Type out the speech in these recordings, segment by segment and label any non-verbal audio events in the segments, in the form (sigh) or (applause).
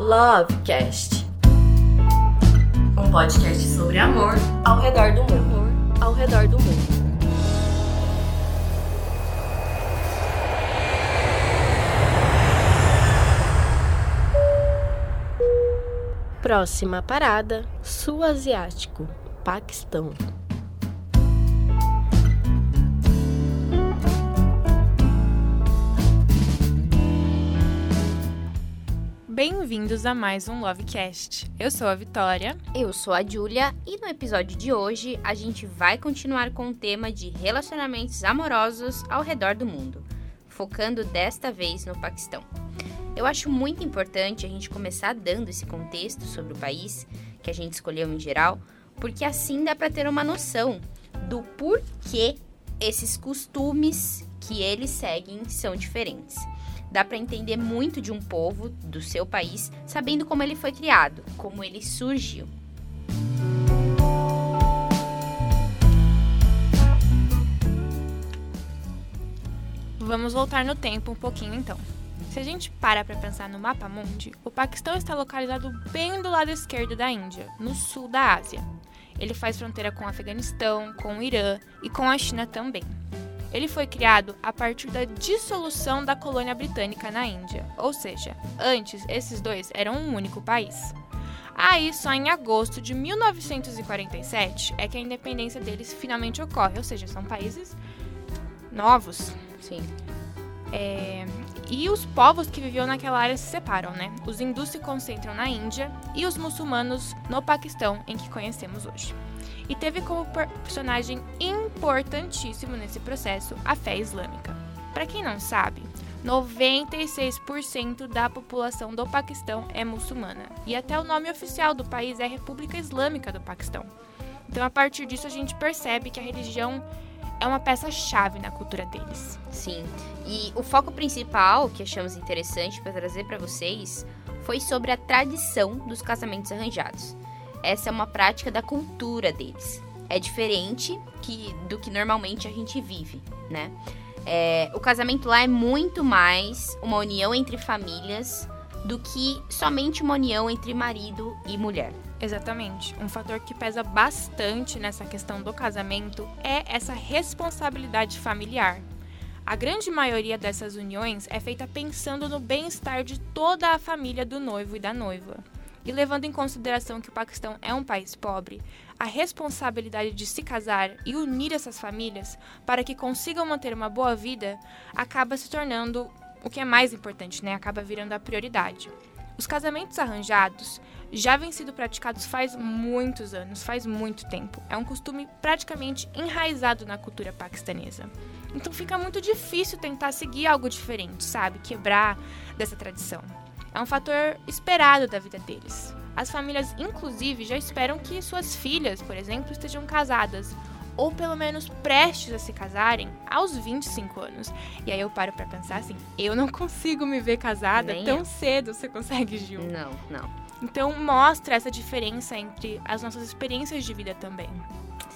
Lovecast. Um podcast sobre amor Ao redor do mundo. Ao redor do mundo. Próxima parada: Sul Asiático, Paquistão. Bem-vindos a mais um Lovecast. Eu sou a Vitória. Eu sou a Júlia e no episódio de hoje a gente vai continuar com o tema de relacionamentos amorosos ao redor do mundo, focando desta vez no Paquistão. Eu acho muito importante a gente começar dando esse contexto sobre o país que a gente escolheu em geral, porque assim dá para ter uma noção do porquê esses costumes que eles seguem são diferentes. Dá para entender muito de um povo, do seu país, sabendo como ele foi criado, como ele surgiu. Vamos voltar no tempo um pouquinho então. Se a gente para para pensar no mapa mundi, o Paquistão está localizado bem do lado esquerdo da Índia, no sul da Ásia. Ele faz fronteira com o Afeganistão, com o Irã e com a China também. Ele foi criado a partir da dissolução da colônia britânica na Índia, ou seja, antes esses dois eram um único país. Aí, só em agosto de 1947 é que a independência deles finalmente ocorre, ou seja, são países novos. Sim. É, e os povos que viviam naquela área se separam, né? Os hindus se concentram na Índia e os muçulmanos no Paquistão, em que conhecemos hoje. E teve como personagem importantíssimo nesse processo a fé islâmica. Para quem não sabe, 96% da população do Paquistão é muçulmana e até o nome oficial do país é República Islâmica do Paquistão. Então, a partir disso, a gente percebe que a religião é uma peça-chave na cultura deles. Sim. E o foco principal que achamos interessante para trazer para vocês foi sobre a tradição dos casamentos arranjados. Essa é uma prática da cultura deles. É diferente que, do que normalmente a gente vive, né? É, o casamento lá é muito mais uma união entre famílias do que somente uma união entre marido e mulher. Exatamente. Um fator que pesa bastante nessa questão do casamento é essa responsabilidade familiar. A grande maioria dessas uniões é feita pensando no bem-estar de toda a família do noivo e da noiva. E levando em consideração que o Paquistão é um país pobre, a responsabilidade de se casar e unir essas famílias para que consigam manter uma boa vida acaba se tornando o que é mais importante, né? Acaba virando a prioridade. Os casamentos arranjados já vêm sido praticados faz muitos anos, faz muito tempo. É um costume praticamente enraizado na cultura paquistanesa. Então fica muito difícil tentar seguir algo diferente, sabe? Quebrar dessa tradição. É um fator esperado da vida deles. As famílias, inclusive, já esperam que suas filhas, por exemplo, estejam casadas ou pelo menos prestes a se casarem aos 25 anos. E aí eu paro para pensar assim, eu não (laughs) consigo me ver casada Nem tão eu. cedo, você consegue, Gil? Não, não. Então mostra essa diferença entre as nossas experiências de vida também.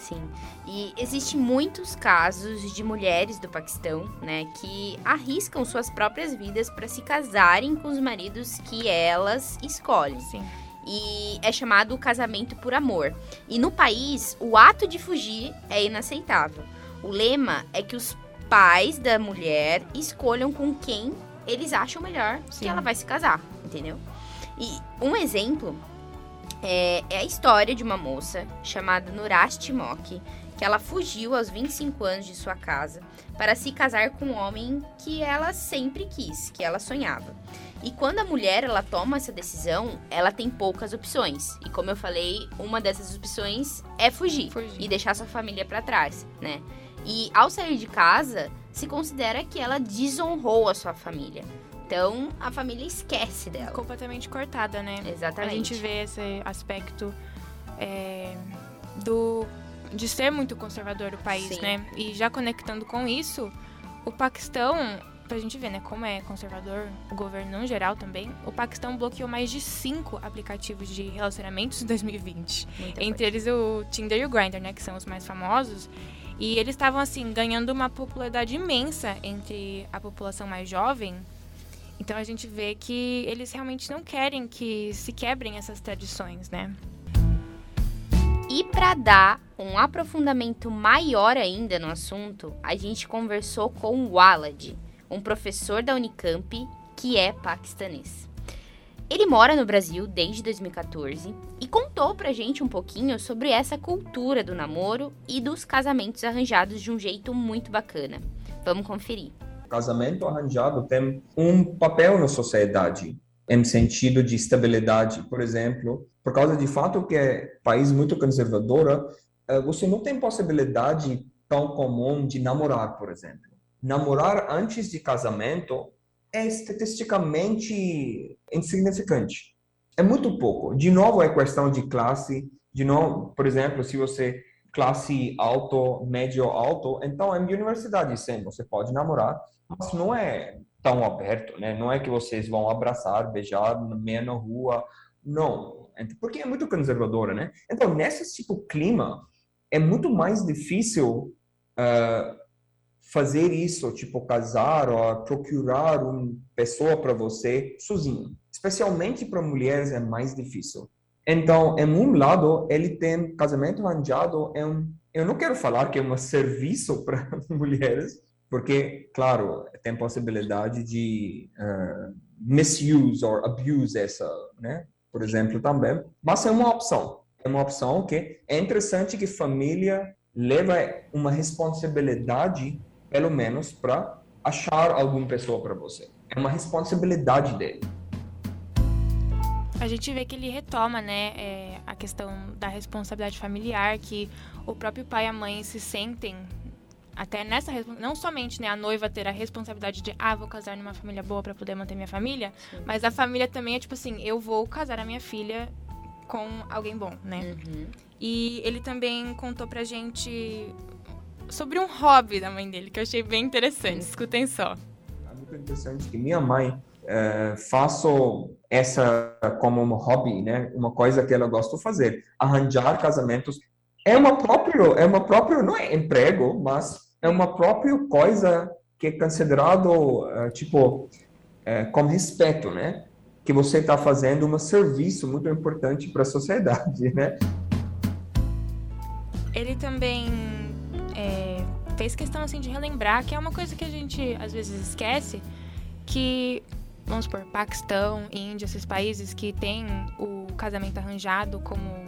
Sim. E existem muitos casos de mulheres do Paquistão, né, que arriscam suas próprias vidas para se casarem com os maridos que elas escolhem. Sim. E é chamado casamento por amor. E no país, o ato de fugir é inaceitável. O lema é que os pais da mulher escolham com quem eles acham melhor Sim. que ela vai se casar, entendeu? E um exemplo é, é a história de uma moça chamada Nurash Timok, que ela fugiu aos 25 anos de sua casa para se casar com um homem que ela sempre quis, que ela sonhava. E quando a mulher ela toma essa decisão, ela tem poucas opções. E como eu falei, uma dessas opções é fugir, Fugir. e deixar sua família para trás, né? E ao sair de casa, se considera que ela desonrou a sua família. Então, a família esquece dela. Completamente cortada, né? Exatamente. A gente vê esse aspecto é, do de ser muito conservador o país, Sim. né? E já conectando com isso, o Paquistão, pra gente ver, né, como é conservador o governo no geral também, o Paquistão bloqueou mais de cinco aplicativos de relacionamentos em 2020. Muita Entre eles o Tinder e o Grindr, né, que são os mais famosos. E eles estavam assim ganhando uma popularidade imensa entre a população mais jovem Então a gente vê que eles realmente não querem que se quebrem essas tradições, né? E para dar um aprofundamento maior ainda no assunto, a gente conversou com o Walad, um professor da Unicamp que é paquistanês. Ele mora no Brasil desde 2014 e contou pra gente um pouquinho sobre essa cultura do namoro e dos casamentos arranjados de um jeito muito bacana. Vamos conferir. Casamento arranjado tem um papel na sociedade, em sentido de estabilidade, por exemplo, por causa de fato que é país muito conservadora, eh, você não tem possibilidade tão comum de namorar, por exemplo. Namorar antes de casamento é estatisticamente insignificante. É muito pouco. De novo, é questão de classe. De novo, por exemplo, se você classe alto, médio alto, então é de universidade sim, você pode namorar, mas não é tão aberto, né? Não é que vocês vão abraçar, beijar no na rua, não, porque é muito conservadora, né? Então nesse tipo de clima é muito mais difícil uh, fazer isso, tipo casar ou procurar uma pessoa para você sozinho. Especialmente para mulheres é mais difícil. Então, em um lado, ele tem casamento arranjado, é um, eu não quero falar que é um (laughs) serviço para mulheres, porque, claro, tem possibilidade de uh, misuse ou abuse essa, né? Por exemplo, também. Mas é uma opção. É uma opção que é interessante que família leva uma responsabilidade pelo menos para achar alguma pessoa para você. É uma responsabilidade dele. A gente vê que ele retoma, né, é, a questão da responsabilidade familiar, que o próprio pai e a mãe se sentem até nessa não somente né, a noiva ter a responsabilidade de ah vou casar numa família boa para poder manter minha família Sim. mas a família também é tipo assim eu vou casar a minha filha com alguém bom né uhum. e ele também contou pra gente sobre um hobby da mãe dele, que eu achei bem interessante. Escutem só. É muito interessante que minha mãe é, faço essa como um hobby, né? Uma coisa que ela gosta de fazer, arranjar casamentos. É uma própria, é uma própria, não é emprego, mas é uma própria coisa que é considerado uh, tipo uh, com respeito, né? Que você está fazendo um serviço muito importante para a sociedade, né? Ele também é, fez questão assim de relembrar que é uma coisa que a gente às vezes esquece que vamos supor Paquistão, Índia, esses países que têm o casamento arranjado como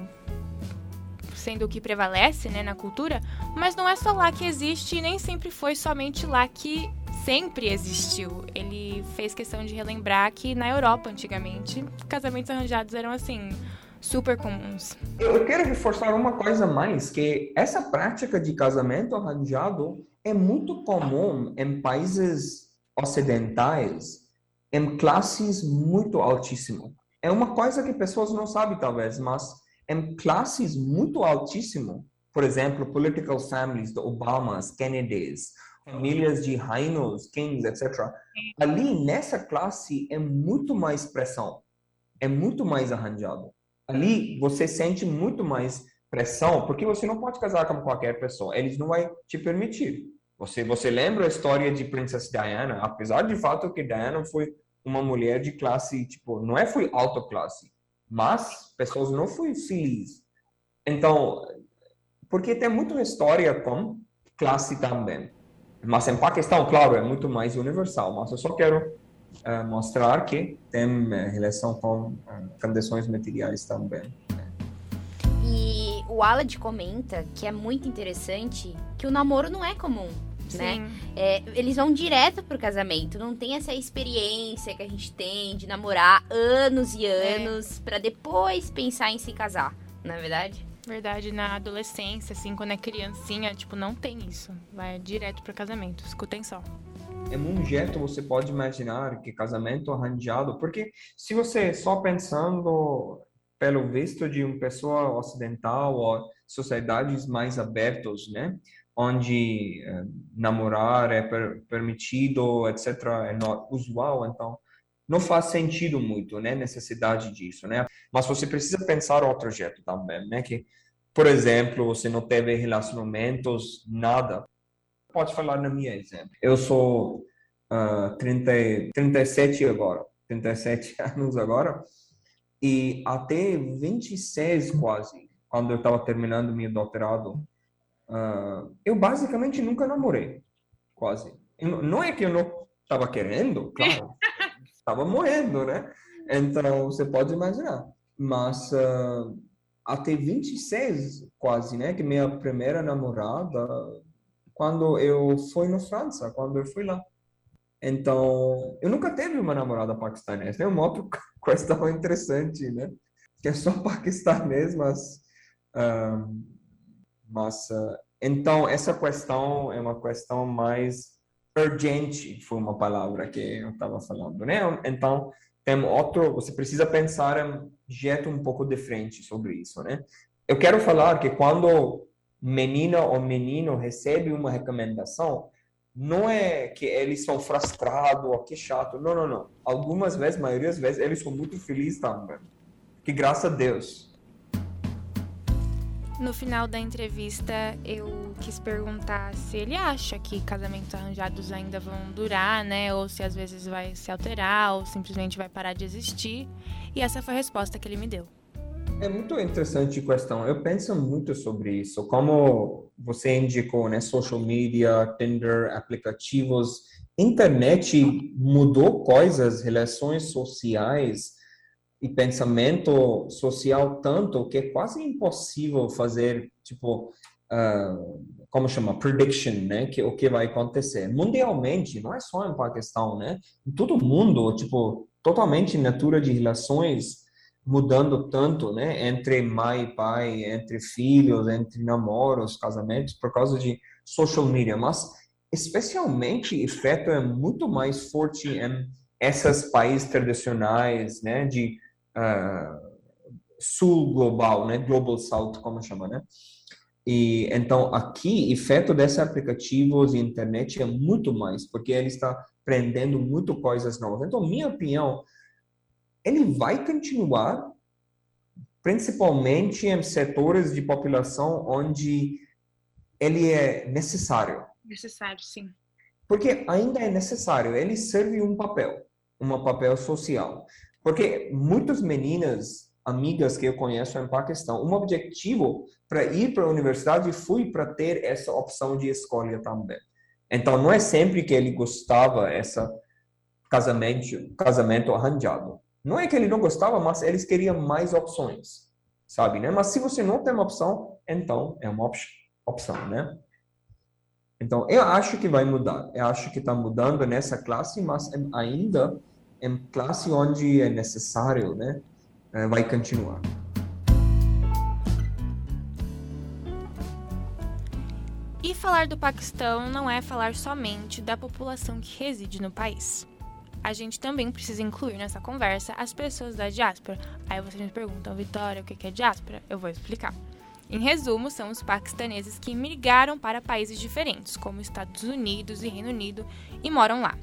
sendo o que prevalece né, na cultura, mas não é só lá que existe e nem sempre foi somente lá que sempre existiu. Ele fez questão de relembrar que na Europa, antigamente, casamentos arranjados eram assim, super comuns. Eu quero reforçar uma coisa mais, que essa prática de casamento arranjado é muito comum em países ocidentais, em classes muito altíssimas. É uma coisa que pessoas não sabem, talvez, mas em classes muito altíssimas, por exemplo, political families do Obamas, Kennedys, famílias de reinos, kings, etc. Ali, nessa classe, é muito mais pressão, é muito mais arranjado ali você sente muito mais pressão, porque você não pode casar com qualquer pessoa, eles não vão te permitir. Você, você lembra a história de Princesa Diana? Apesar de fato que Diana foi uma mulher de classe, tipo, não é foi alta classe, mas pessoas não foi felizes. Então, porque tem muita história com classe também. Mas em Paquistão, claro, é muito mais universal. Mas eu só quero uh, mostrar que tem uh, relação com uh, condições materiais também. E o Alad comenta que é muito interessante que o namoro não é comum. Né? É, eles vão direto pro casamento, não tem essa experiência que a gente tem de namorar anos e é. anos é. para depois pensar em se casar, não é verdade? Verdade, na adolescência, assim, quando é criancinha, tipo, não tem isso. Vai direto pro casamento. Escutem só em um jeito você pode imaginar que casamento arranjado, porque se você só pensando pelo visto de uma pessoa ocidental ou sociedades mais abertas, né, onde eh, namorar é per permitido, etc, é not usual, então não faz sentido muito, né, necessidade disso, né? Mas você precisa pensar outro jeito também, né, que por exemplo, você não teve relacionamentos, nada, pode falar na minha exemplo. Eu sou uh, 30, 37 agora, 37 (laughs) anos agora, e até 26 quase, quando eu estava terminando meu doutorado, uh, eu basicamente nunca namorei, quase. Não é que eu não estava querendo, claro, (laughs) estava morrendo, né? Então, você pode imaginar. Mas uh, até 26, quase, né? Que minha primeira namorada, quando eu fui na França, quando eu fui lá. Então, eu nunca teve uma namorada paquistanesa. É uma outra (laughs) questão interessante, né? Que é só paquistanês, mas... Uh, mas, então, essa questão é uma questão mais urgente, foi uma palavra que eu estava falando, né? Então, tem outro, você precisa pensar em jeito um pouco diferente sobre isso, né? Eu quero falar que quando menina ou menino recebe uma recomendação, não é que eles são frustrados ou que chato, não, não, não. Algumas vezes, maioria das vezes, eles são muito felizes também. Que graças a Deus. No final da entrevista, eu quis perguntar se ele acha que casamentos arranjados ainda vão durar, né? Ou se às vezes vai se alterar, ou simplesmente vai parar de existir. E essa foi a resposta que ele me deu. É muito interessante a questão. Eu penso muito sobre isso. Como você indicou, né? Social media, Tinder, aplicativos, internet mudou coisas, relações sociais e pensamento social tanto que é quase impossível fazer, tipo, uh, como chama, prediction, né, que o que vai acontecer. Mundialmente, não é só em Paquistão, né, todo mundo, tipo, totalmente natura de relações mudando tanto, né, entre mãe e pai, entre filhos, entre namoros, casamentos, por causa de social media, mas especialmente efeito é muito mais forte em esses países tradicionais, né, de uh, sul global, né? Global South, como chama, né? E então aqui, efeito desses aplicativos e internet é muito mais, porque ele está aprendendo muito coisas novas. Então, minha opinião, ele vai continuar, principalmente em setores de população onde ele é necessário. Necessário, sim. Porque ainda é necessário, ele serve um papel, um papel social. Porque muitas meninas, amigas que eu conheço em Paquistão, um objetivo para ir para a universidade foi para ter essa opção de escolha também. Então, não é sempre que ele gostava essa casamento, casamento arranjado. Não é que ele não gostava, mas eles queriam mais opções, sabe, né? Mas se você não tem uma opção, então é uma op opção, né? Então, eu acho que vai mudar. Eu acho que está mudando nessa classe, mas ainda em classe onde é necessário, né, eh, vai continuar. E falar do Paquistão não é falar somente da população que reside no país. A gente também precisa incluir nessa conversa as pessoas da diáspora. Aí vocês me perguntam, Vitória, o que é diáspora? Eu vou explicar. Em resumo, são os paquistaneses que migraram para países diferentes, como Estados Unidos e Reino Unido, e moram lá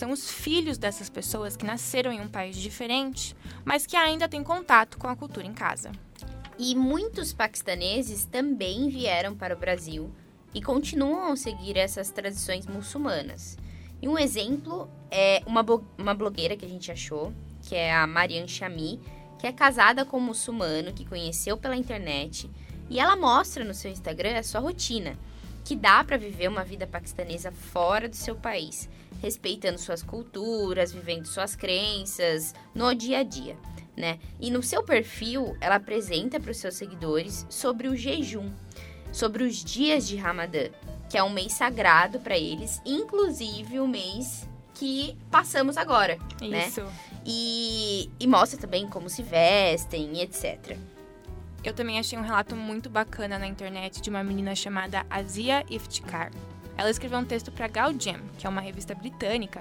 são os filhos dessas pessoas que nasceram em um país diferente, mas que ainda têm contato com a cultura em casa. E muitos paquistaneses também vieram para o Brasil e continuam a seguir essas tradições muçulmanas. E um exemplo é uma, uma blogueira que a gente achou, que é a Marian Chami, que é casada com um muçulmano que conheceu pela internet, e ela mostra no seu Instagram a sua rotina, que dá para viver uma vida paquistanesa fora do seu país, respeitando suas culturas, vivendo suas crenças no dia a dia, né? E no seu perfil, ela apresenta para os seus seguidores sobre o jejum, sobre os dias de Ramadã, que é um mês sagrado para eles, inclusive o mês que passamos agora, né? Isso. né? E, e mostra também como se vestem, etc. Eu também achei um relato muito bacana na internet de uma menina chamada Azia Iftikhar. Ela escreveu um texto para Gaudium, que é uma revista britânica,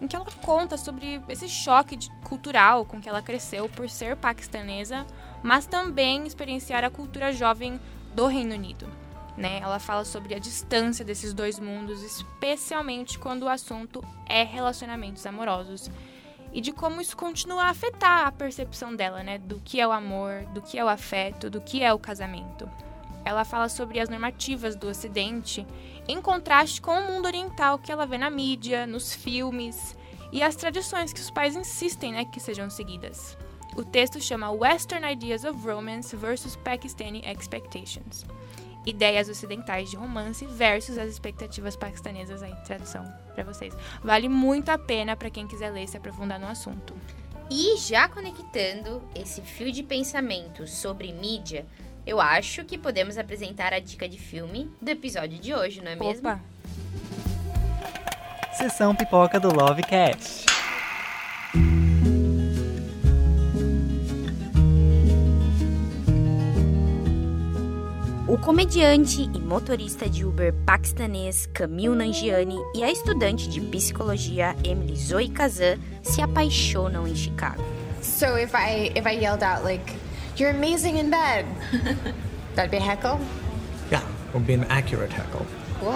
em que ela conta sobre esse choque cultural com que ela cresceu por ser paquistanesa, mas também experienciar a cultura jovem do Reino Unido. Né? Ela fala sobre a distância desses dois mundos, especialmente quando o assunto é relacionamentos amorosos e de como isso continua a afetar a percepção dela, né, do que é o amor, do que é o afeto, do que é o casamento. ela fala sobre as normativas do Ocidente em contraste com o mundo oriental que ela vê na mídia, nos filmes e as tradições que os pais insistem né, que sejam seguidas. O texto chama Western Ideas of Romance versus Pakistani Expectations. Ideias ocidentais de romance versus as expectativas paquistanesas aí, tradução para vocês. Vale muito a pena para quem quiser ler e se aprofundar no assunto. E já conectando esse fio de pensamento sobre mídia, eu acho que podemos apresentar a dica de filme do episódio de hoje, não é mesmo? Opa! Sessão pipoca do Lovecast. Comediante e motorista de Uber paquistanês Camille Nanjiani e a estudante de psicologia Emily Zoe Kazan se apaixonam em Chicago. So if I if I yelled out like, "You're amazing in bed," (laughs) that'd be a heckle. Yeah, would be an accurate heckle. Cool.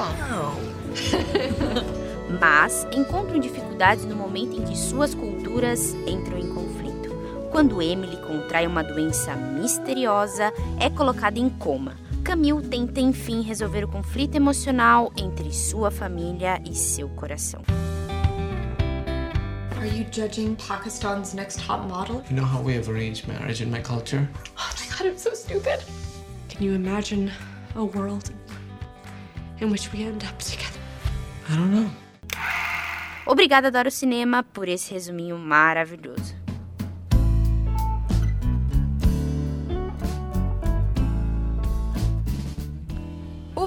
(laughs) Mas encontram dificuldades no momento em que suas culturas entram em conflito. Quando Emily contrai uma doença misteriosa, é colocada em coma. Camille tenta enfim resolver o conflito emocional entre sua família e seu coração. Are you judging Pakistan's next top model? You know how we have arranged marriage in my culture? Oh my god, I'm so stupid. Can you imagine a world in which we end up together? I don't know. Obrigada, Adoro Cinema, por esse resuminho maravilhoso.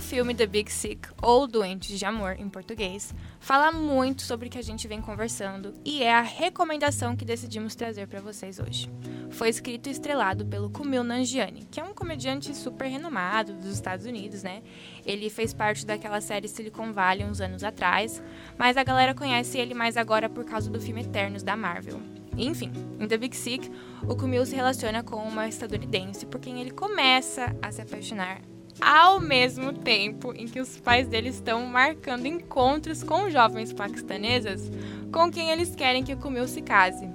Filme The Big Sick, ou Doentes de Amor em português, fala muito sobre o que a gente vem conversando e é a recomendação que decidimos trazer para vocês hoje. Foi escrito e estrelado pelo Kumail Nanjiani, que é um comediante super renomado dos Estados Unidos, né? Ele fez parte daquela série Silicon Valley uns anos atrás, mas a galera conhece ele mais agora por causa do filme Eternos da Marvel. Enfim, em The Big Sick, o Kumail se relaciona com uma estadunidense por quem ele começa a se apaixonar ao mesmo tempo em que os pais dele estão marcando encontros com jovens paquistanesas com quem eles querem que o Kumail se case.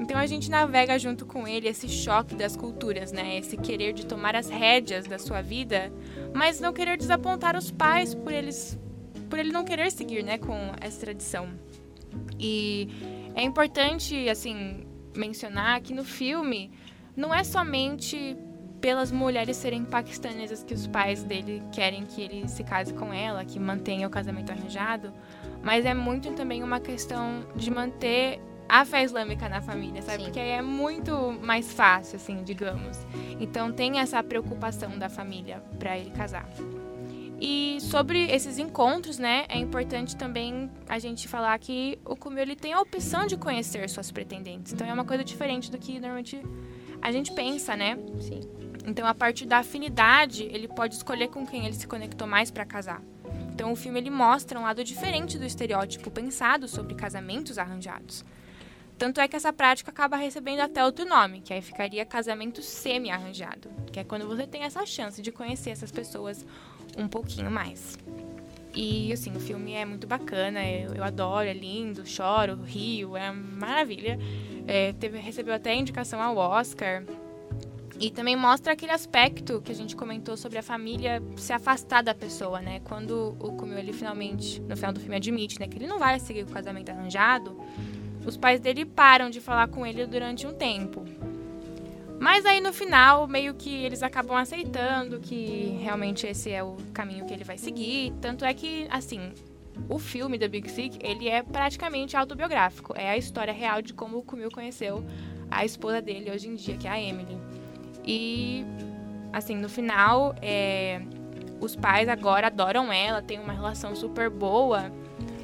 Então a gente navega junto com ele esse choque das culturas, né? Esse querer de tomar as rédeas da sua vida, mas não querer desapontar os pais por eles por ele não querer seguir, né, com essa tradição. E é importante assim mencionar que no filme não é somente pelas mulheres serem paquistanesas que os pais dele querem que ele se case com ela, que mantenha o casamento arranjado, mas é muito também uma questão de manter a fé islâmica na família, sabe? Sim. Porque aí é muito mais fácil, assim, digamos. Então tem essa preocupação da família para ele casar. E sobre esses encontros, né, é importante também a gente falar que o Kumail ele tem a opção de conhecer suas pretendentes. Então é uma coisa diferente do que normalmente a gente pensa, né? Sim. Então, a partir da afinidade, ele pode escolher com quem ele se conectou mais para casar. Então, o filme ele mostra um lado diferente do estereótipo pensado sobre casamentos arranjados. Tanto é que essa prática acaba recebendo até outro nome, que aí ficaria casamento semi-arranjado, que é quando você tem essa chance de conhecer essas pessoas um pouquinho mais. E, assim, o filme é muito bacana, eu, eu adoro, é lindo, choro, rio, é maravilha. É, teve, recebeu até indicação ao Oscar. E também mostra aquele aspecto que a gente comentou sobre a família se afastar da pessoa, né? Quando o Kumail, ele finalmente, no final do filme, admite, né, que ele não vai seguir o casamento arranjado, os pais dele param de falar com ele durante um tempo. Mas aí no final, meio que eles acabam aceitando que realmente esse é o caminho que ele vai seguir. Tanto é que, assim, o filme The Big Sick, ele é praticamente autobiográfico. É a história real de como o Kumail conheceu a esposa dele hoje em dia, que é a Emily. E, assim, no final, é, os pais agora adoram ela, têm uma relação super boa,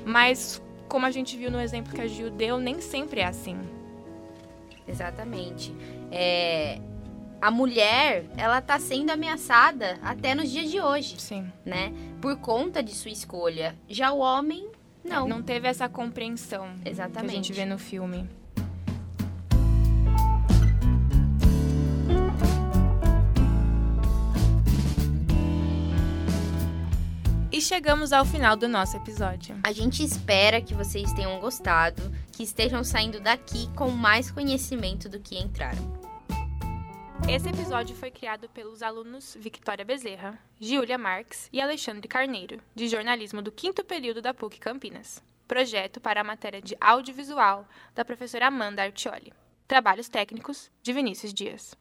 mas como a gente viu no exemplo que a Gil deu, nem sempre é assim. Exatamente. É, a mulher, ela tá sendo ameaçada até nos dias de hoje, Sim. né? Por conta de sua escolha. Já o homem, não. Não teve essa compreensão que a Exatamente. gente vê no filme. Chegamos ao final do nosso episódio. A gente espera que vocês tenham gostado, que estejam saindo daqui com mais conhecimento do que entraram. Esse episódio foi criado pelos alunos Victoria Bezerra, Giulia Marques e Alexandre Carneiro, de jornalismo do quinto período da PUC Campinas. Projeto para a matéria de audiovisual da professora Amanda Artioli. Trabalhos técnicos de Vinícius Dias.